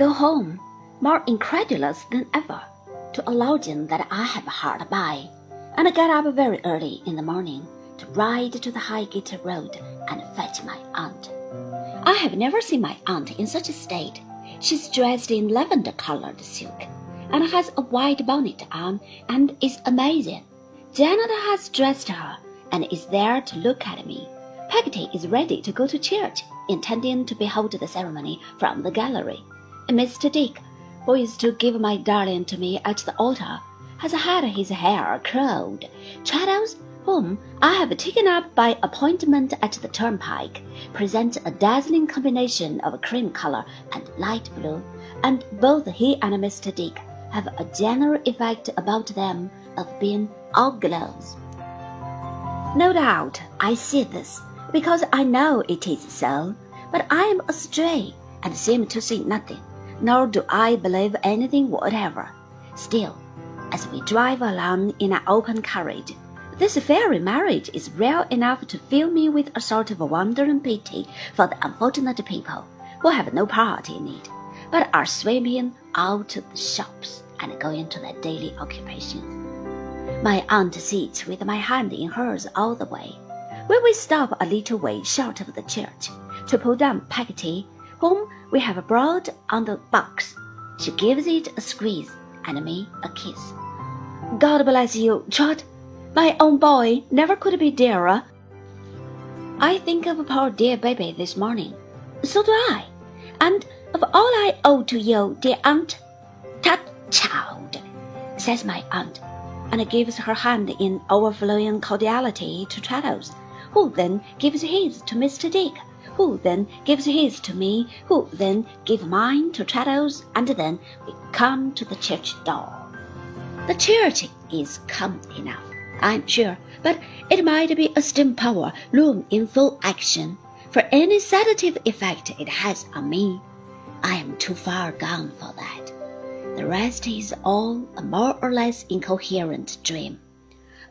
go home, more incredulous than ever, to a lodging that I have a hard by, and get up very early in the morning to ride to the Highgate Road and fetch my aunt. I have never seen my aunt in such a state. She's dressed in lavender colored silk, and has a white bonnet on, and is amazing. Janet has dressed her, and is there to look at me. Peggotty is ready to go to church, intending to behold the ceremony from the gallery. Mr. Dick, who is to give my darling to me at the altar, has had his hair curled. Traddles, whom I have taken up by appointment at the turnpike, presents a dazzling combination of cream color and light blue, and both he and Mr. Dick have a general effect about them of being gloves. No doubt I see this because I know it is so, but I am astray and seem to see nothing, nor do I believe anything whatever. Still, as we drive along in an open carriage, this fairy marriage is real enough to fill me with a sort of wonder and pity for the unfortunate people who have no part in it, but are sweeping out of the shops and going to their daily occupations. My aunt sits with my hand in hers all the way. When we stop a little way short of the church to pull down Peggotty, whom we have brought on the box, she gives it a squeeze and me a kiss. God bless you, Trot. My own boy never could be dearer. I think of poor dear baby this morning. So do I. And of all I owe to you, dear aunt. Tut, child, says my aunt and gives her hand in overflowing cordiality to Traddles, who then gives his to Mr. Dick, who then gives his to me, who then give mine to Traddles, and then we come to the church door. The church is come enough, I'm sure, but it might be a steam power loom in full action for any sedative effect it has on me. I am too far gone for that. The rest is all a more or less incoherent dream.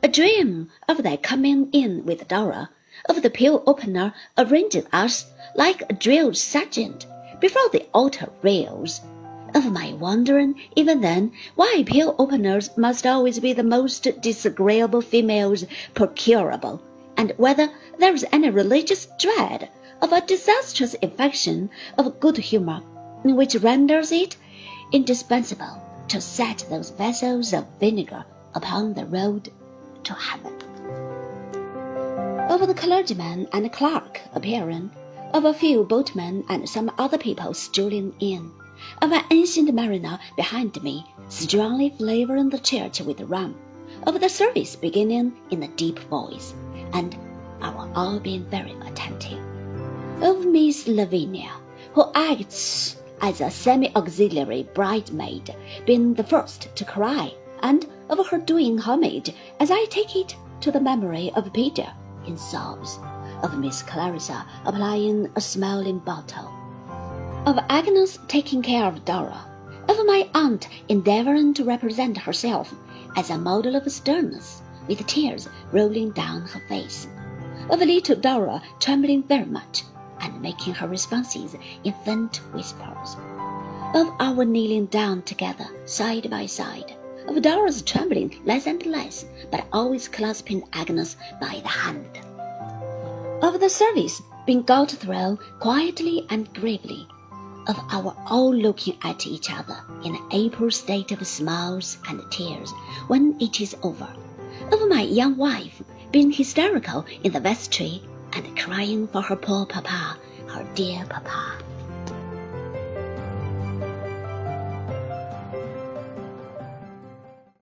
A dream of their coming in with Dora, of the pew opener arranging us like a drill sergeant before the altar rails, of my wondering even then why pew openers must always be the most disagreeable females procurable, and whether there is any religious dread of a disastrous infection of good humor which renders it indispensable to set those vessels of vinegar upon the road to heaven. Of the clergyman and clerk appearing, of a few boatmen and some other people strolling in, of an ancient mariner behind me strongly flavoring the church with rum, of the service beginning in a deep voice, and our all being very attentive, of Miss Lavinia, who acts as a semi-auxiliary bridesmaid, being the first to cry, and of her doing homage, as I take it, to the memory of Pidger in sobs, of Miss Clarissa applying a smelling bottle, of Agnes taking care of Dora, of my aunt endeavoring to represent herself as a model of sternness, with tears rolling down her face, of little Dora trembling very much and making her responses in faint whispers, of our kneeling down together, side by side, of Dora's trembling less and less, but always clasping Agnes by the hand, of the service being got through quietly and gravely, of our all looking at each other in an April state of smiles and tears when it is over, of my young wife being hysterical in the vestry and crying for her poor papa, her dear papa.